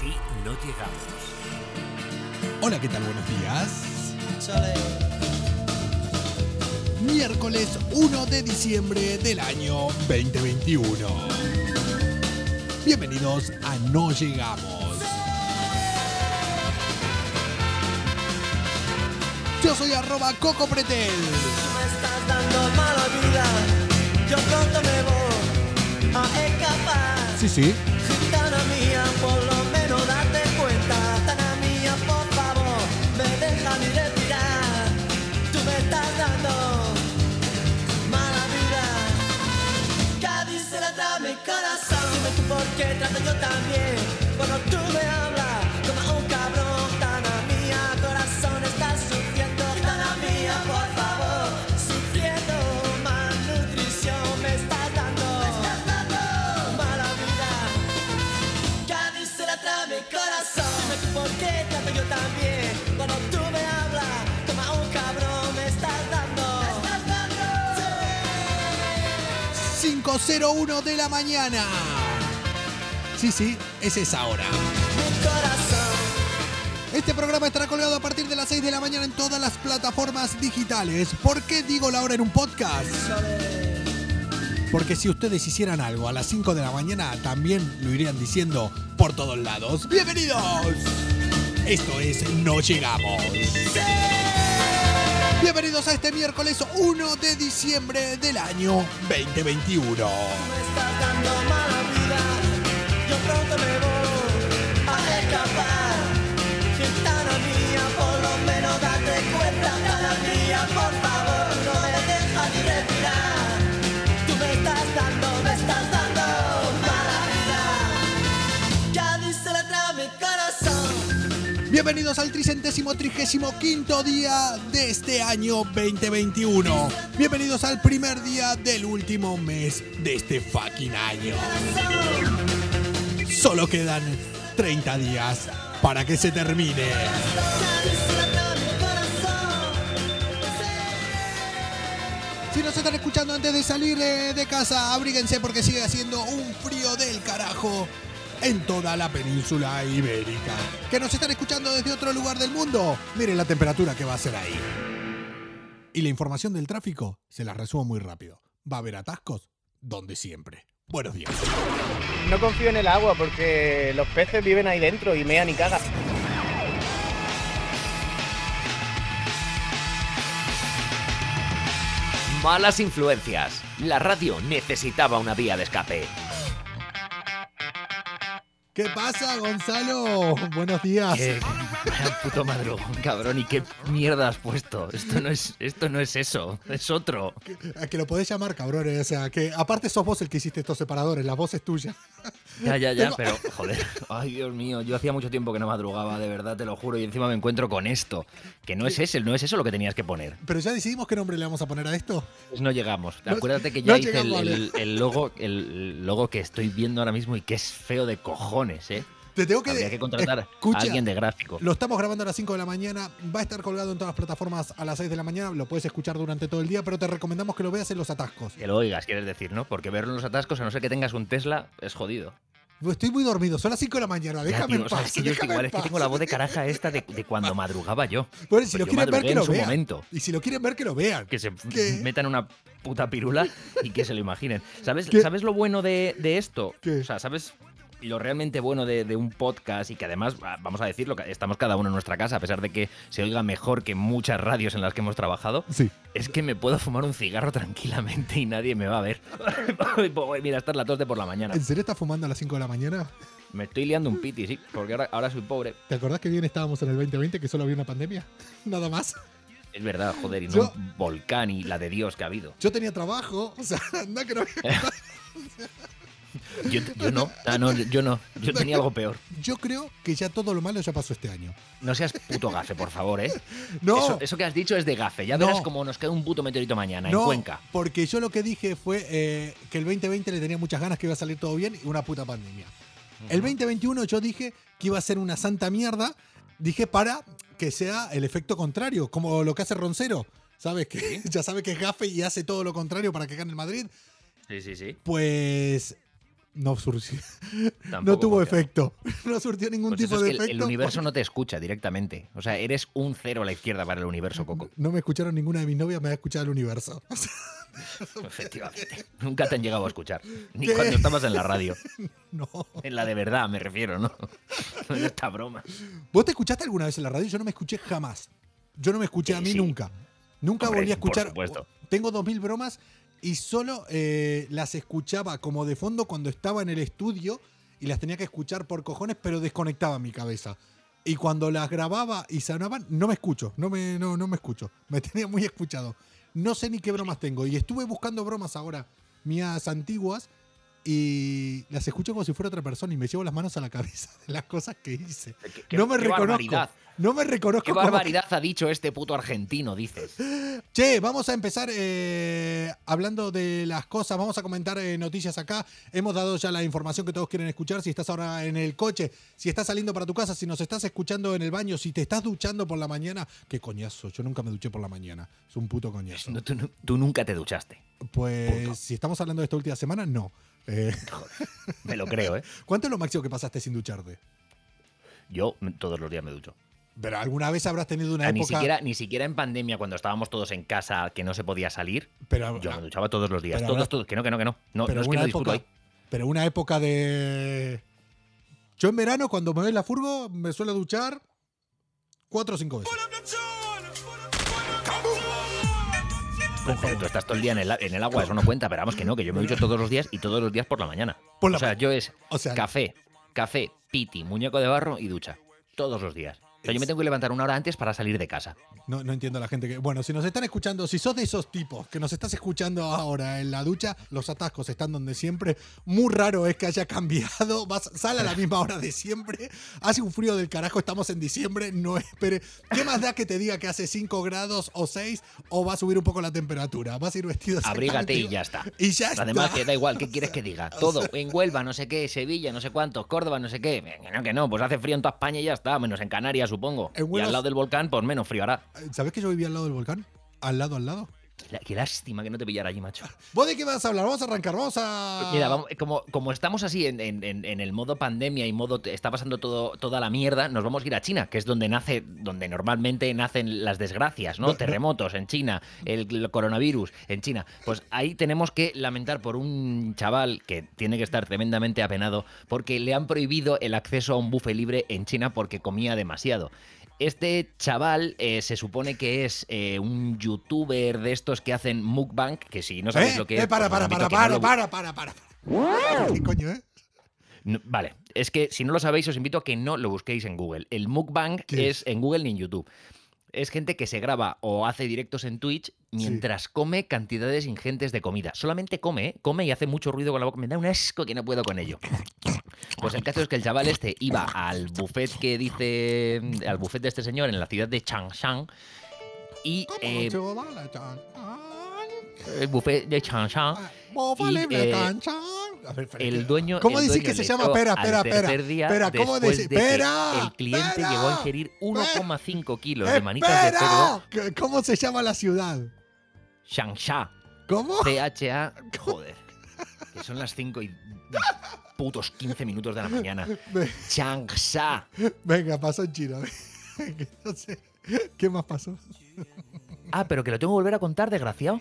Así no llegamos. Hola, ¿qué tal? Buenos días. Miércoles 1 de diciembre del año 2021. Bienvenidos a No Llegamos. Yo soy arroba Coco Pretel. me estás dando mala vida. Yo pronto me voy a escapar. Sí, sí. Gitana mía, por Qué trato yo también. Cuando tú me hablas como a un cabrón. Gitana mía, corazón está sufriendo. Gitana mía, por favor, sufriendo malnutrición. Me estás dando, mala vida. Cádiz se la trae mi corazón. Dime tú por qué trato yo también. Cuando tú me hablas como a un cabrón. Me estás dando, me estás dando. 5.01 de la mañana. Sí, sí, es esa hora. Mi corazón. Este programa estará colgado a partir de las 6 de la mañana en todas las plataformas digitales. ¿Por qué digo la hora en un podcast? Porque si ustedes hicieran algo a las 5 de la mañana, también lo irían diciendo por todos lados. ¡Bienvenidos! Esto es No Llegamos. Bienvenidos a este miércoles 1 de diciembre del año 2021. Yo pronto me voy a escapar. Gitana mía, por lo menos date cuenta. Gitana mía, por favor, no me dejas ni respirar. Tú me estás dando, me estás dando mala vida. Ya dice la trama mi corazón. Bienvenidos al tricentésimo trigésimo quinto día de este año 2021. Bienvenidos al primer día del último mes de este fucking año. Solo quedan 30 días para que se termine. Si nos están escuchando antes de salir eh, de casa, abríguense porque sigue haciendo un frío del carajo en toda la península ibérica. Que nos están escuchando desde otro lugar del mundo, miren la temperatura que va a ser ahí. Y la información del tráfico se la resumo muy rápido. Va a haber atascos donde siempre. Buenos días. No confío en el agua porque los peces viven ahí dentro y mean y cagan. Malas influencias. La radio necesitaba una vía de escape. ¿Qué pasa, Gonzalo? Buenos días. Qué puto madrugón, cabrón, y qué mierda has puesto. Esto no es, esto no es eso, es otro. Que lo podés llamar, cabrones. O sea, que aparte sos vos el que hiciste estos separadores, la voz es tuya. Ya, ya, ya, Tengo- pero joder. Ay, Dios mío, yo hacía mucho tiempo que no madrugaba, de verdad, te lo juro, y encima me encuentro con esto. Que no es ese, no es eso lo que tenías que poner. Pero ya decidimos qué nombre le vamos a poner a esto. Pues no llegamos. No- Acuérdate que no ya hice el, llegamos, el- el logo, el logo que estoy viendo ahora mismo y que es feo de cojones, ¿eh? Te tengo que, Habría que contratar Escucha, a alguien de gráfico. Lo estamos grabando a las 5 de la mañana. Va a estar colgado en todas las plataformas a las 6 de la mañana. Lo puedes escuchar durante todo el día, pero te recomendamos que lo veas en los atascos. Que lo oigas, quieres decir, ¿no? Porque verlo en los atascos, a no ser que tengas un Tesla, es jodido. Estoy muy dormido, son las 5 de la mañana. Déjame en paz. que yo igual es que tengo la voz de caraja esta de, de cuando madrugaba yo. Bueno, si Pues lo quieren ver, que lo vean. momento. Y si lo quieren ver, que lo vean. Que se ¿Qué? metan una puta pirula y que se lo imaginen. ¿Sabes, ¿Qué? ¿sabes lo bueno de, de esto? ¿Qué? O sea, ¿sabes lo realmente bueno de, de un podcast y que además, ah, vamos a decirlo, que estamos cada uno en nuestra casa, a pesar de que se oiga mejor que muchas radios en las que hemos trabajado? Sí. Es que me puedo fumar un cigarro tranquilamente y nadie me va a ver. Mira, esta es la tos de por la mañana. ¿En serio estás fumando a las 5 de la mañana? Me estoy liando un piti, sí, porque ahora, ahora soy pobre. ¿Te acordás que bien estábamos en el 2020 que solo había una pandemia? Nada más. Es verdad, joder, y no Yo- un volcán y la de Dios que ha habido. Yo tenía trabajo, o sea, anda que no había- Yo, yo no, ah, no, yo no. Yo tenía algo peor. Yo creo que ya todo lo malo ya pasó este año. No seas puto gafe, por favor, ¿eh? No, Eso, eso que has dicho es de gafe. Ya No. verás cómo nos queda un puto meteorito mañana no, en Cuenca. porque yo lo que dije fue eh, que el 2020 le tenía muchas ganas que iba a salir todo bien y una puta pandemia. El 2021 yo dije que iba a ser una santa mierda, dije para que sea el efecto contrario, como lo que hace Roncero. ¿Sabes? Que ya sabe que es gafe y hace todo lo contrario para que gane el Madrid. Sí, sí, sí. Pues No surgió. No tuvo funciona. efecto. No surtió ningún Pues tipo eso es de que efecto. el universo no te escucha directamente. O sea, eres un cero a la izquierda para el universo, Coco. No me escucharon ninguna de mis novias, me ha escuchado el universo. Efectivamente. Nunca te han llegado a escuchar. Ni ¿Qué? cuando estabas en la radio. no. En la de verdad, me refiero, ¿no? No en esta broma. ¿Vos te escuchaste alguna vez en la radio? Yo no me escuché jamás. Yo no me escuché a mí sí. nunca. Nunca Hombre, volví a por escuchar. supuesto. Tengo 2000 bromas y solo eh, las escuchaba como de fondo cuando estaba en el estudio y las tenía que escuchar por cojones, pero desconectaba mi cabeza. Y cuando las grababa y sonaban, no me escucho, no me, no, no me escucho. Me tenía muy escuchado. No sé ni qué bromas tengo. Y estuve buscando bromas ahora, mías antiguas, y las escucho como si fuera otra persona y me llevo las manos a la cabeza de las cosas que hice. Qué- qué- no me reconozco. barbaridad. No me reconozco. ¿Qué como barbaridad ha dicho este puto argentino, dices? Che, vamos a empezar eh, hablando de las cosas, vamos a comentar eh, noticias acá. Hemos dado ya la información que todos quieren escuchar. Si estás ahora en el coche, si estás saliendo para tu casa, si nos estás escuchando en el baño, si te estás duchando por la mañana, qué coñazo. Yo nunca me duché por la mañana. Es un puto coñazo. No, tú, nunca te duchaste. Pues punto. si estamos hablando de esta última semana, no. Eh, Me lo creo, ¿eh? ¿Cuánto es lo máximo que pasaste sin ducharte? Yo todos los días me ducho. Pero alguna vez habrás tenido una Ah, ni, época. siquiera, ni siquiera en pandemia, cuando estábamos todos en casa, que no se podía salir, pero, yo me duchaba todos los días. Pero Todos, habrá- todos. Que no, que no, que no. No, pero no es que una no disfruto época, ahí. pero una época de. Yo en verano, cuando me voy en la furgo, me suelo duchar cuatro o cinco veces. Pero tú estás todo el día en el, en el agua, eso no cuenta. Pero vamos que no, que yo me ducho todos los días y todos los días por la mañana. Por la o sea, yo es O sea, café, café, piti, muñeco de barro y ducha. Todos los días. O sea, yo me tengo que levantar una hora antes para salir de casa. no, no entiendo a la gente que. Bueno, si nos están escuchando, si sos de esos tipos que nos estás escuchando ahora en la ducha, los atascos están donde siempre. Muy raro es que haya cambiado. Vas, sale a la misma hora de siempre. Hace un frío del carajo, estamos en diciembre. No espere. ¿Qué más da que te diga que hace 5 grados o 6 o va a subir un poco la temperatura? Vas a ir vestido Abrígate y ya está. Y ya está. Además, que da igual, ¿qué quieres que diga? Todo. En Huelva, no sé qué, Sevilla, no sé cuántos, Córdoba, no sé qué. Que no, que no, pues hace frío en toda España y ya está, menos en Canarias, supongo. Y al lado del volcán, pues menos frío hará. ¿Sabes que yo vivía al lado del volcán? Al lado, al lado. Qué, qué lástima que no te pillara allí, macho. ¿Vos de qué vas a hablar? Vamos a arrancar, vamos a. Mira, vamos- como, como estamos así en, en- en- en el modo pandemia y modo está pasando todo, toda la mierda, nos vamos a ir a China, que es donde nace, donde normalmente nacen las desgracias, no. Terremotos en China, el, el coronavirus en China. Pues ahí tenemos que lamentar por un chaval que tiene que estar tremendamente apenado porque le han prohibido el acceso a un buffet libre en China porque comía demasiado. Este chaval eh, se supone que es eh, un youtuber de estos que hacen mukbang, que si no sabéis ¿Eh? lo que es... para, pues para, para, a que no para, para, para, para. ¿Qué coño, no, vale, es que si no lo sabéis, os invito a que no lo busquéis en Google. El mukbang ¿Qué es en Google ni en YouTube. Es gente que se graba o hace directos en Twitch mientras come cantidades ingentes de comida. Solamente come, ¿eh? come y hace mucho ruido con la boca. Me da un asco que no puedo con ello. Pues el caso es que el chaval este iba al buffet que dice. al buffet de este señor en la ciudad de Changshan. Y ¿Cómo eh, el buffet de Changshan. Ah, eh, El dueño. ¿Cómo dueño que se llama? espera. tercer día Espera, ¿cómo decís? Espera, El cliente llegó a ingerir 1,5 kilos de manitas de cerdo. ¿Qué- ¿Cómo se llama la ciudad? Changsha. ¿Cómo? CHA. Joder. Que son las 5 y putos 15 minutos de la mañana. Changsha. Venga, pasó en sé. ¿Qué más pasó? Ah, pero que lo tengo que volver a contar, desgraciado.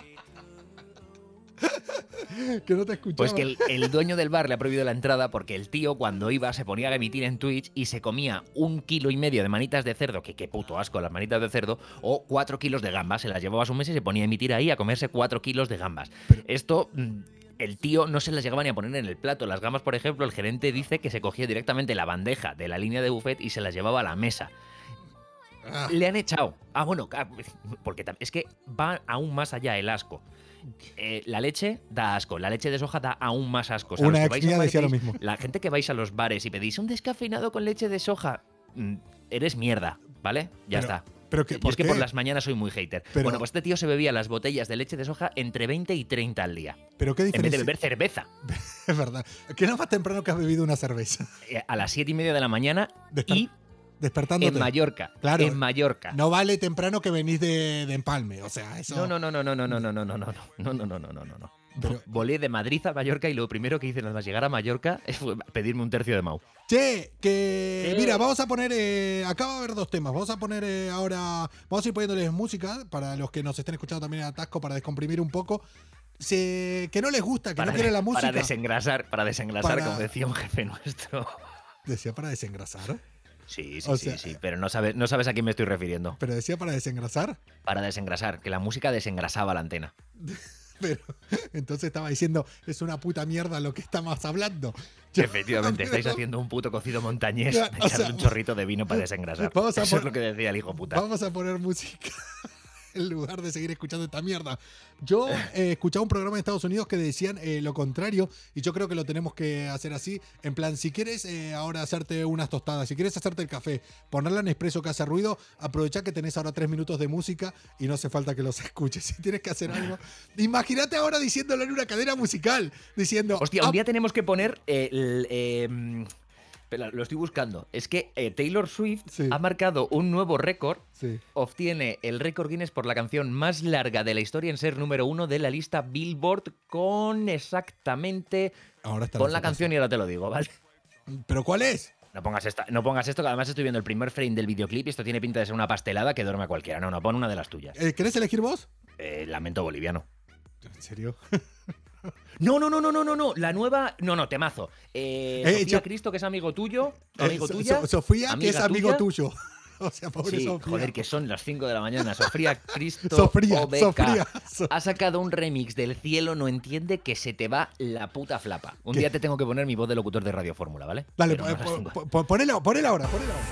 Que no te escuchaba. Pues que el, el dueño del bar le ha prohibido la entrada porque el tío cuando iba se ponía a emitir en Twitch y se comía un kilo y medio de manitas de cerdo, que qué puto asco las manitas de cerdo, o cuatro kilos de gambas. Se las llevaba a su mesa y se ponía a emitir ahí a comerse cuatro kilos de gambas. Esto... mm, El tío no se las llegaba ni a poner en el plato. Las gambas, por ejemplo, el gerente dice que se cogía directamente la bandeja de la línea de buffet y se las llevaba a la mesa. Ah, Le han echado. Ah, bueno, porque es que va aún más allá el asco. Eh, la leche da asco, la leche de soja da aún más asco. O sea, Una que ex mía decía lo mismo. La gente que vais a los bares y pedís un descafeinado con leche de soja, mm, eres mierda, ¿vale? Ya Pero, está. Pero que, ¿por es que qué? por las mañanas soy muy hater. Pero- Bueno, pues este tío se bebía las botellas de leche de soja entre 20 y 30 al día. Pero qué En vez de diferencia. beber cerveza. Es verdad. ¿Qué es lo más temprano que has bebido una cerveza? Eh, A las 7 y media de la mañana Desper- y Despertándote. en Mallorca. Claro. En Mallorca. No vale temprano que venís de, de empalme. O sea, eso. No, no, no, no, no, no, no, no, no, no, no, no, no, no, no, no, no, no. Pero- Volé de Madrid a Mallorca y lo primero que hice nada más llegar a Mallorca fue pedirme un tercio de Mau. Che, que Sí. mira, vamos a poner, eh, acá va a haber dos temas, vamos a poner eh, ahora, vamos a ir poniéndoles música para los que nos estén escuchando también en Atasco para descomprimir un poco. Se- que no les gusta, que no quieren la música. Para desengrasar, para desengrasar, Para- como decía un jefe nuestro. Decía para desengrasar, Sí, sí, O sí, sea- sí, pero no sabes, no sabes a quién me estoy refiriendo. pero decía para desengrasar. Para desengrasar, que la música desengrasaba la antena. Pero entonces estaba diciendo, es una puta mierda lo que estamos hablando. Yo- Efectivamente, estáis haciendo un puto cocido montañés o echarle sea, un chorrito de vino para desengrasar. vamos a Eso es lo que decía el hijo puta. Vamos a poner música en lugar de seguir escuchando esta mierda. Yo eh, escuchaba un programa en Estados Unidos que decían eh, lo contrario y yo creo que lo tenemos que hacer así. En plan, si quieres eh, ahora hacerte unas tostadas, si quieres hacerte el café, ponerla en expreso que hace ruido, aprovecha que tenés ahora tres minutos de música y no hace falta que los escuches. Si tienes que hacer algo, imagínate ahora diciéndolo en una cadena musical, diciendo... Hostia, "Ah, un día tenemos que poner eh, el, lo estoy buscando. Es que eh, Taylor Swift Sí. ha marcado un nuevo récord. Sí. Obtiene el récord Guinness por la canción más larga de la historia en ser número uno de la lista Billboard con exactamente. Ahora está Pon la canción y ahora te lo digo, ¿vale? ¿Pero cuál es? No pongas, esta, no pongas esto, que además estoy viendo el primer frame del videoclip y esto tiene pinta de ser una pastelada que duerme a cualquiera. No, no, pon una de las tuyas. Eh, ¿Querés elegir vos? Eh, lamento boliviano. ¿En serio? No, no, no, no, no, no, no. La nueva. No, no, temazo. Eh, Eh, Sofía yo- Cristo, que es amigo tuyo. Eh, Amigo So- tuya. So- Sofía, que es amigo tuya. tuyo. O sea, pobre Sí, Sofía. joder, que son las 5 de la mañana. Sofía Cristo Sofría, Sofría. So- ha sacado un remix del cielo, no entiende que se te va la puta flapa. Un ¿Qué? día te tengo que poner mi voz de locutor de Radio Fórmula, ¿vale? Dale, ponela, ponela ahora, ponela ahora.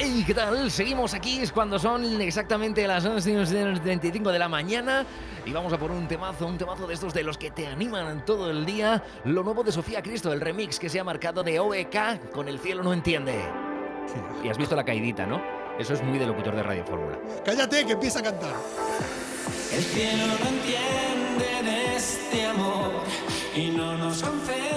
Hey, ¿qué tal? Seguimos aquí, es cuando son exactamente las 11.25 de la mañana y vamos a por un temazo, un temazo de estos de los que te animan todo el día. Lo nuevo de Sofía Cristo, el remix que se ha marcado de OEK con El cielo no entiende. Y has visto la caidita, ¿no? Eso es muy de locutor de Radio Fórmula. Cállate, que empieza a cantar. El cielo no entiende de este amor y no nos concederá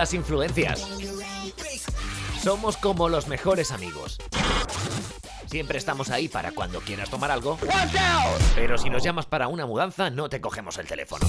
Malas influencias. Somos como los mejores amigos. Siempre estamos ahí para cuando quieras tomar algo. Pero si nos llamas para una mudanza, no te cogemos el teléfono.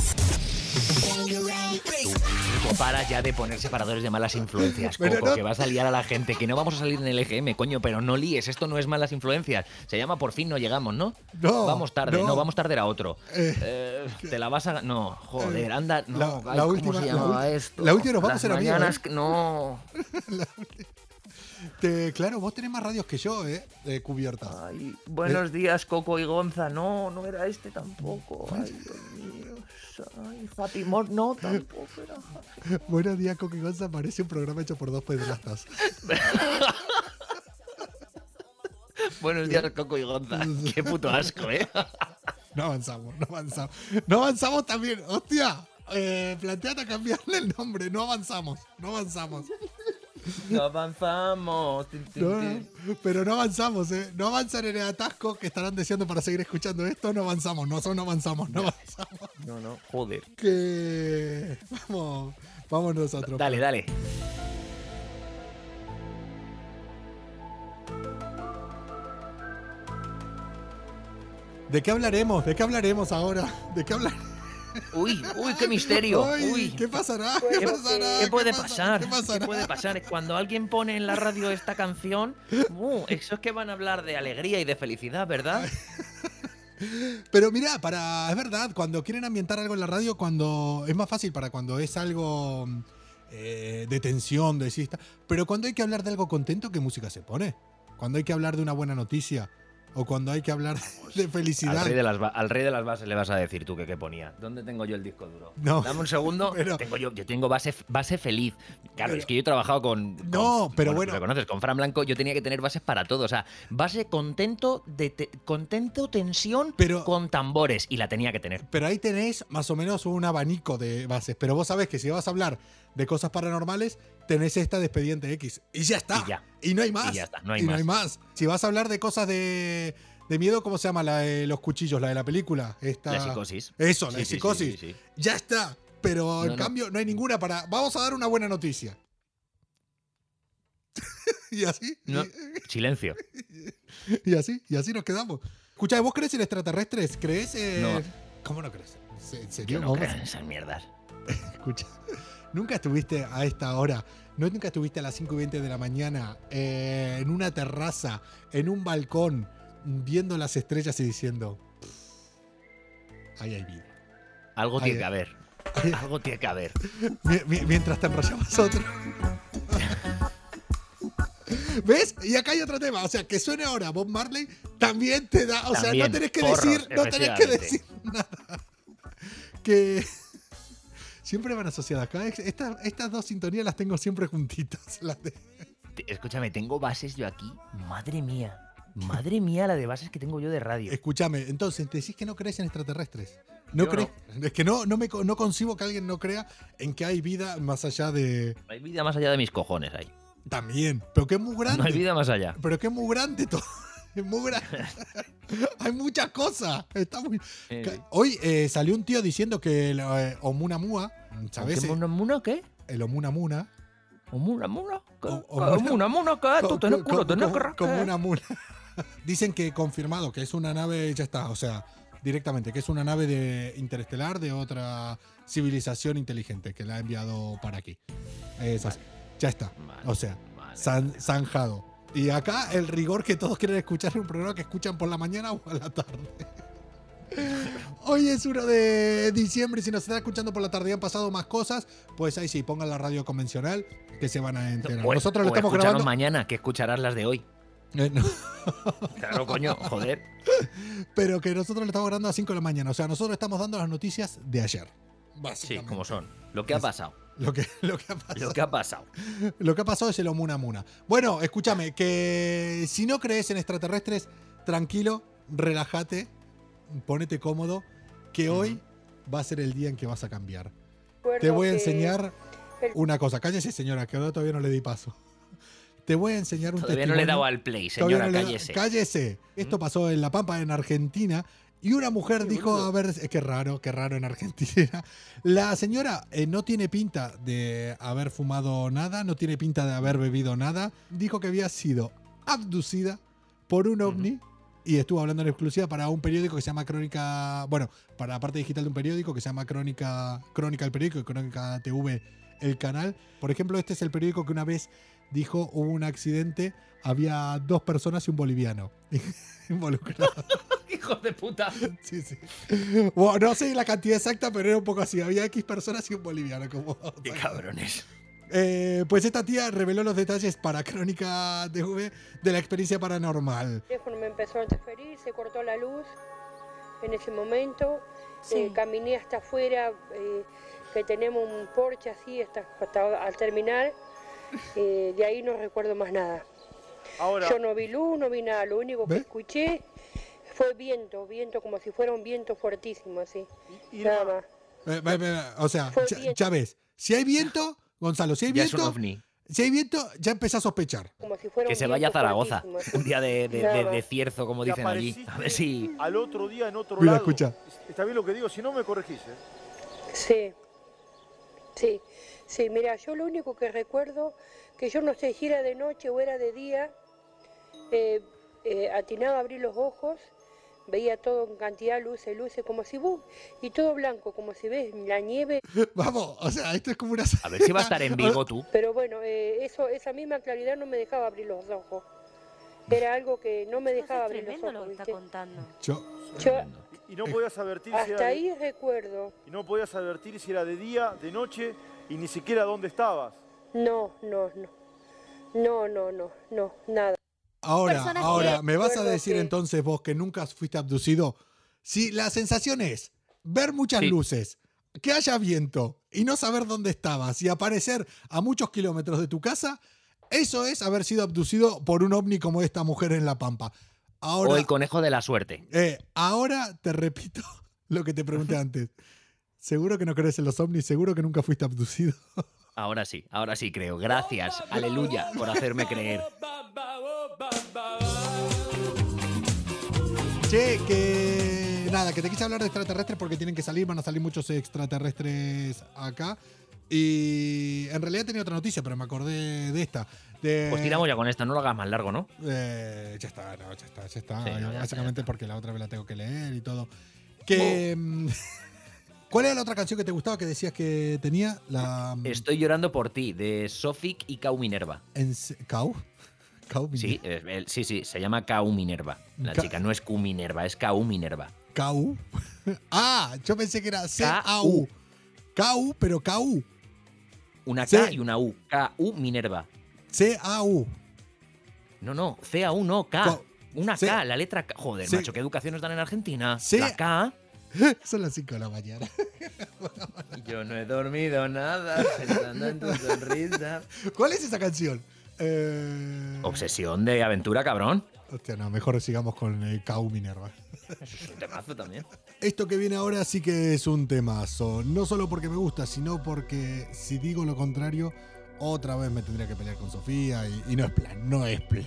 Coco, para ya de poner separadores de malas influencias, Coco, no- que vas a liar a la gente, que no vamos a salir en el EGM, coño, pero no líes, esto no es malas influencias. Se llama Por fin no llegamos, ¿no? No, Vamos tarde, no. no, vamos tarde era otro. Eh, Eh, te la vas a... No, joder, anda... No, la- ay, la ¿cómo última- se la llamaba ul- esto? la última nos vamos Las a amigos, mañanas ¿eh? No... Te- claro, vos tenés más radios que yo, ¿eh? eh, cubiertas. Ay, buenos días, Coco y Gonza. No, no era este tampoco. Ay, Dios mío. Ay, Fatimor, no, tampoco era. Buenos días, Coqui Gonza. Parece un programa hecho por dos pedrastas. Buenos días, Coco y Gonza. Qué puto asco, ¿eh? No avanzamos, no avanzamos. No avanzamos también. Hostia, eh, planteate cambiarle el nombre. No avanzamos, no avanzamos. No avanzamos. Tin, tin, No, tin. no, pero no avanzamos, ¿eh? No avanzan en el atasco que estarán deseando para seguir escuchando esto. No avanzamos, no, no avanzamos, no avanzamos. No, no, joder. Que. Vamos, vamos nosotros. Dale, dale. ¿De qué hablaremos? ¿De qué hablaremos ahora? ¿De qué hablaremos? Uy, uy, qué misterio. Uy. ¿Qué pasará? ¿Qué, ¿Qué, pasará? qué puede pasa- pasar? ¿Qué pasará? ¿Qué puede pasar? Cuando alguien pone en la radio esta canción, uh, eso es que van a hablar de alegría y de felicidad, ¿verdad? Pero mira, para es verdad, cuando quieren ambientar algo en la radio, cuando es más fácil para cuando es algo eh, de tensión, de sista. Pero cuando hay que hablar de algo contento, ¿qué música se pone? Cuando hay que hablar de una buena noticia o cuando hay que hablar de Al felicidad. rey, de las, al rey de las bases le vas a decir tú que qué ponía. ¿Dónde tengo yo el disco duro? No. Dame un segundo. Pero- tengo yo, yo tengo base, base feliz. Claro, Pero- es que yo he trabajado con. con- No, pero bueno. Conoces, con Fran Blanco yo tenía que tener bases para todo. O sea, base contento, de te- contento, tensión Pero- con tambores. Y la tenía que tener. Pero ahí tenéis más o menos un abanico de bases. Pero vos sabés que si vas a hablar de cosas paranormales, tenés esta de expediente X. Y ya está. Y ya. Y no hay más. Y ya está, no hay Y más. más. Si vas a hablar de cosas de, de miedo, ¿cómo se llama? La de los cuchillos, la de la película. Esta... La psicosis. Eso, la Sí, de sí, sí, psicosis. sí, sí. Ya está. Pero en No, cambio, no hay ninguna para. Vamos a dar una buena noticia. y así. No, silencio. Y, y así. Y así nos quedamos. Escucha, ¿vos crees en extraterrestres? ¿Crees? No. ¿Cómo no crees? ¿En serio? Yo no creo en esas mierdas. Escucha, nunca estuviste a esta hora, no nunca estuviste a las 5 y 20 de la mañana eh, en una terraza, en un balcón, viendo las estrellas y diciendo, "Pff, ahí hay vida. Algo tiene que haber. Algo tiene que haber. mi- mi- mientras te enrollabas otro. ¿Ves? Y acá hay otro tema. O sea, que suene ahora Bob Marley también te da. O sea, no tenés que porros, decir. No tenés que decir nada. Que. Siempre van asociadas. Esta- estas dos sintonías las tengo siempre juntitas. Las de- Escúchame, tengo bases yo aquí. Madre mía. Madre mía la de bases que tengo yo de radio. Escúchame, entonces, ¿te decís que no crees en extraterrestres? No Yo crees. Es que no, no, me, no concibo que alguien no crea en que hay vida más allá de. Hay vida más allá de mis cojones ahí. También. Pero que es muy grande. No hay vida más allá. Pero que es muy grande todo. Es muy grande. Hay muchas cosas. Está muy... Eh, Hoy eh, salió un tío diciendo que eh, Omunamua, ¿sabes? ¿Qué muna muna qué? El Omunamuna. ¿Muna muna? ¿Qué? ¿Qué? ¿Muna muna qué? Tú tenés culo, tenés que. Como una mula. Dicen que confirmado que es una nave, ya está, o sea, directamente, que es una nave de interestelar de otra civilización inteligente que la ha enviado para aquí. Es así. Ya está. O sea, vale. zanjado. Y acá el rigor que todos quieren escuchar en un programa que escuchan por la mañana o a la tarde. Hoy es 1 de diciembre. Si nos están escuchando por la tarde y han pasado más cosas, pues ahí sí, pongan la radio convencional que se van a enterar. O- Nosotros lo estamos grabando. mañana, que escucharás las de hoy. Eh, no. Claro, coño, joder. pero que nosotros lo estamos grabando a las 5 de la mañana. O sea, nosotros estamos dando las noticias de ayer. Sí, como son. Lo que ha pasado. Lo que, lo que ha pasado. Lo que ha pasado. Lo que ha pasado es el Omuna Muna. Bueno, escúchame, que si no crees en extraterrestres, tranquilo, relájate, ponete cómodo, que hoy va a ser el día en que vas a cambiar. Te voy a enseñar una cosa. Cállese, señora, que ahora todavía no le di paso. Te voy a enseñar un Todavía no le dado al play, señora, no le- cállese. cállese. Esto pasó en La Pampa, en Argentina, Y una mujer dijo, a ver, eh, qué raro, qué raro en Argentina. La señora eh, no tiene pinta de haber fumado nada, no tiene pinta de haber bebido nada. Dijo que había sido abducida por un ovni y estuvo hablando en exclusiva para un periódico que se llama Crónica, bueno, para la parte digital de un periódico que se llama Crónica, Crónica el periódico y Crónica TV el canal. Por ejemplo, este es el periódico que una vez dijo hubo un accidente, había dos personas y un boliviano involucrados. Hijo de puta. Sí, sí. Bueno, no sé la cantidad exacta, pero era un poco así. Había X personas y un boliviano. Como, Qué cabrones. Eh, pues esta tía reveló los detalles para Crónica TV de la experiencia paranormal. El teléfono me empezó a interferir, se cortó la luz en ese momento. Eh, caminé hasta afuera, eh, que tenemos un porche así hasta, hasta al terminal. Eh, de ahí no recuerdo más nada. Ahora, Yo no vi luz, no vi nada. Lo único que ¿Ve? escuché fue viento, viento como si fuera un viento fuertísimo así. Irma, Nada más. Eh, o sea, ves, si hay viento, Gonzalo, si hay Ya es un viento, ovni. si hay viento, ya empezás a sospechar. Como si fuera Que se vaya a Zaragoza. Un día de, de, cierzo, como dicen allí. A ver si. Al otro día en otro Mira, lado. escucha. Está bien lo que digo, si no me corregís. ¿eh? Sí, sí, sí, mira, yo lo único que recuerdo, que yo no sé si era de noche o era de día, eh, eh, atinaba a abrir los ojos, veía todo en cantidad de luces, luces, como si vos, y todo blanco, como si ves la nieve, Vamos, o sea, esto es como una. A ver si va a estar en Vigo tú. pero bueno, eh, eso, esa misma claridad no me dejaba abrir los ojos. Era algo que no me dejaba abrir los tremendo lo ojos, que está contando. Yo, Yo Y, no podías advertir si hasta era de- ahí recuerdo, y no podías advertir si era de día, de noche y ni siquiera dónde estabas. no, no, no, no, no, no, no, nada. Ahora, ahora, que- ¿me vas a decir que- entonces vos que nunca fuiste abducido? Si la sensación es ver muchas Sí. luces, que haya viento y no saber dónde estabas y aparecer a muchos kilómetros de tu casa, eso es haber sido abducido por un ovni como esta mujer en La Pampa. Ahora, O el conejo de la suerte. eh, ahora te repito lo que te pregunté antes. ¿Seguro que no crees en los ovnis? ¿Seguro que nunca fuiste abducido? Ahora sí, ahora sí creo. Gracias, aleluya, por hacerme creer. Che, que nada, que te quise hablar de extraterrestres porque tienen que salir, van a salir muchos extraterrestres acá. Y en realidad tenía otra noticia, pero me acordé de esta. De, Pues tiramos ya con esta, no lo hagas más largo, ¿no? Eh, ya está, no, ya está, ya está. Sí, no, ya está, Básicamente ya porque la otra vez la tengo que leer y todo. Que, mm, ¿Cuál era la otra canción que te gustaba que decías que tenía? La, mm, Estoy llorando por ti, de Sofik y Kau Minerva. en Sí, el- sí, sí, se llama Kau Minerva. La Ca- chica no es Q Minerva, es Kau Minerva. ¿Cau? ah, yo pensé que era C-A-U. Cau, pero Cau. Una. K y una U. K-U Minerva. C-A-U. No, no, C-A-U no, K. Una C- K, la letra K. Joder, macho, ¿qué educación nos dan en Argentina? Sí. La K. Son las 5 de la mañana. Yo no he dormido nada pensando en tu sonrisa. ¿Cuál es esa canción? Eh... Obsesión de aventura, cabrón. Hostia, no, mejor sigamos con el Cau Minerva. Eso es un temazo también. Esto que viene ahora sí que es un temazo. No solo porque me gusta, sino porque si digo lo contrario, otra vez me tendría que pelear con Sofía y, y no es plan, no es plan.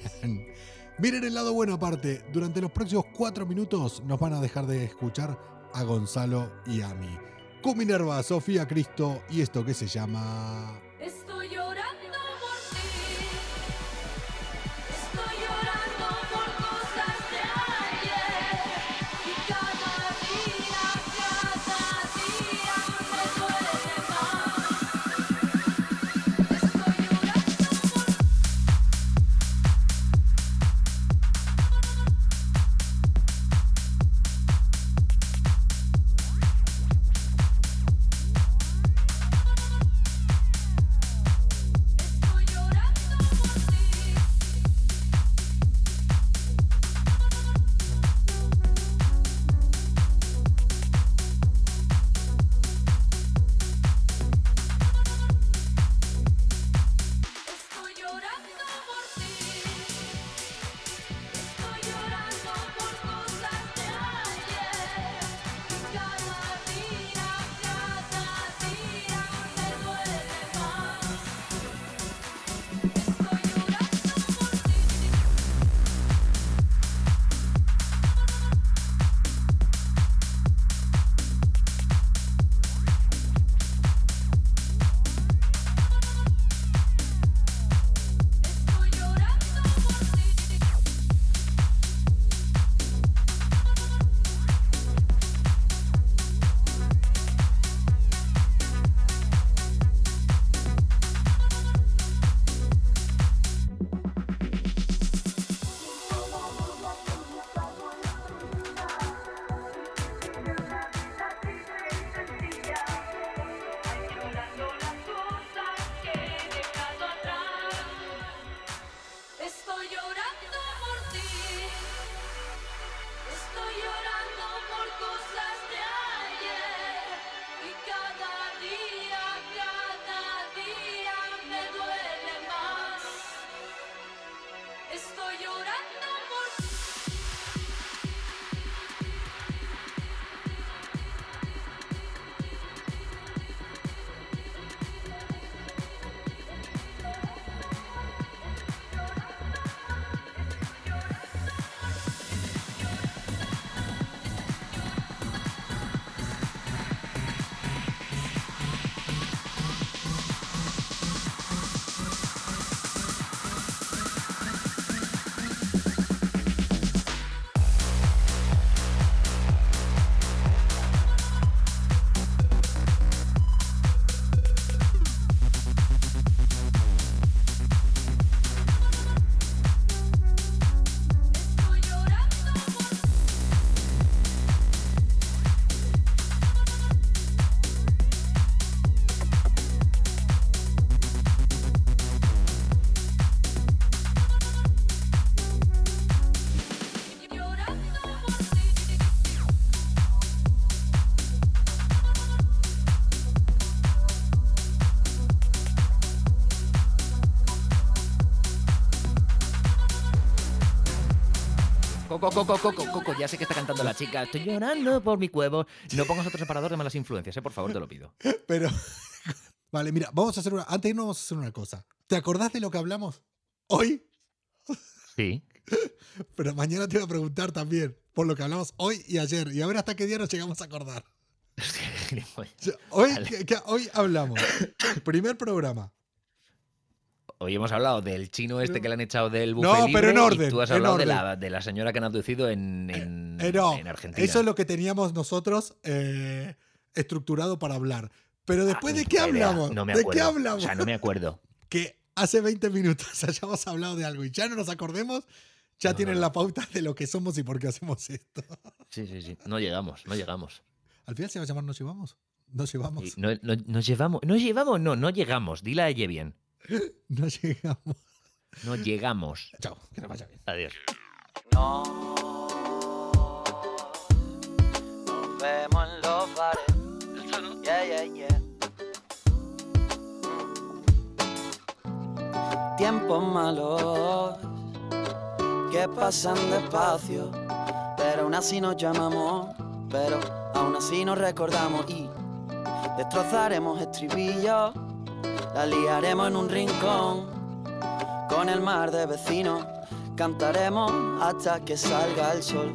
Miren el lado bueno aparte, durante los próximos cuatro minutos nos van a dejar de escuchar a Gonzalo y a mí. Con Minerva, Sofía Cristo y esto que se llama... Coco, coco, coco, coco, ya sé que está cantando la chica. Estoy llorando por mi cuevo. No pongas otro separador de malas influencias, eh, por favor, te lo pido. Pero. Vale, mira, vamos a hacer una. Antes de irnos, vamos a hacer una cosa. ¿Te acordás de lo que hablamos hoy? Sí. Pero mañana te voy a preguntar también por lo que hablamos hoy y ayer. Y a ver hasta qué día nos llegamos a acordar. Hoy, Vale. ¿qué- qué- hoy hablamos. Primer programa. Hoy hemos hablado del chino este que le han echado del No, buffet pero en libre orden, y tú has hablado de la, de la señora que han abducido en, en, Eh, no, en Argentina. eso es lo que teníamos nosotros eh, estructurado para hablar. Pero después, Ah, ¿de qué hablamos? No me ¿De acuerdo. qué hablamos? O sea, no me acuerdo. Que hace 20 minutos hayamos hablado de algo y ya no nos acordemos, ya No, tienen no, la pauta de lo que somos y por qué hacemos esto. Sí, sí, sí. No llegamos, no llegamos. Al final se va a llamar Nos llevamos. Nos llevamos. Y no, no- nos llevamos. No llevamos, no, no llegamos. Dile a ella bien. Nos llegamos. No llegamos. Chao, que vaya bien. Adiós. No. Nos vemos en los bares. Yeah, yeah, yeah. Tiempos malos que pasan despacio, pero aún así nos llamamos, pero aún así nos recordamos y destrozaremos estribillos, la liaremos en un rincón con el mar de vecinos. Cantaremos hasta que salga el sol.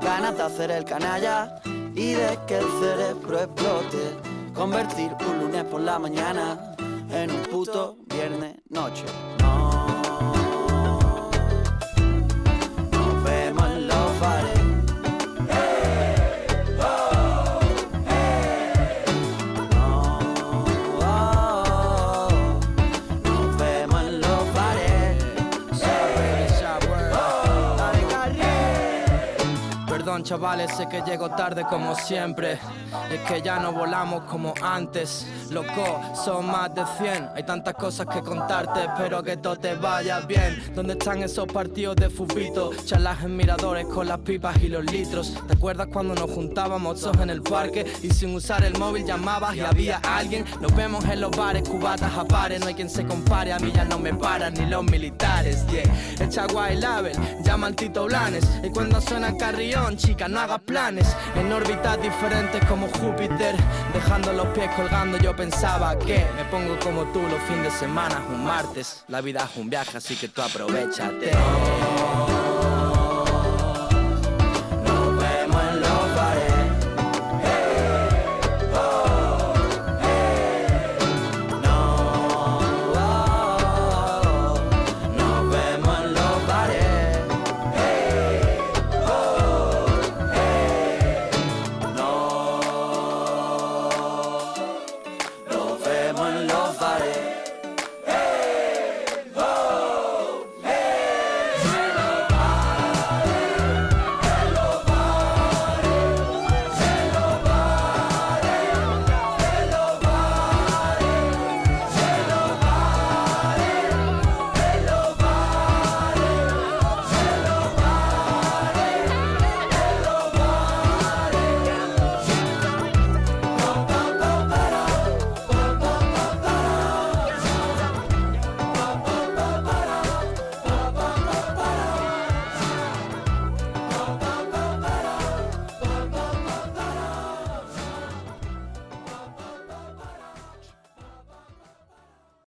Ganas de hacer el canalla y de que el cerebro explote. Convertir un lunes por la mañana en un puto viernes noche. No. Perdón chavales, sé que llego tarde como siempre. Es que ya no volamos como antes Loco, son más de 100 Hay tantas cosas que contarte Espero que todo te vaya bien. ¿Dónde están esos partidos de fubito? Charlas en miradores con las pipas y los litros. ¿Te acuerdas cuando nos juntábamos todos en el parque? Y sin usar el móvil llamabas y había alguien. Nos vemos en los bares, cubatas a pares. No hay quien se compare, a mí ya no me paran Ni los militares, yeah. Echa guay label, llama al Tito Blanes. Y cuando suena carrión, chica, no hagas planes. En órbitas diferentes como Júpiter Dejando los pies colgando yo pensaba que Me pongo como tú los fines de semana, un martes. La vida es un viaje, así que tú aprovechate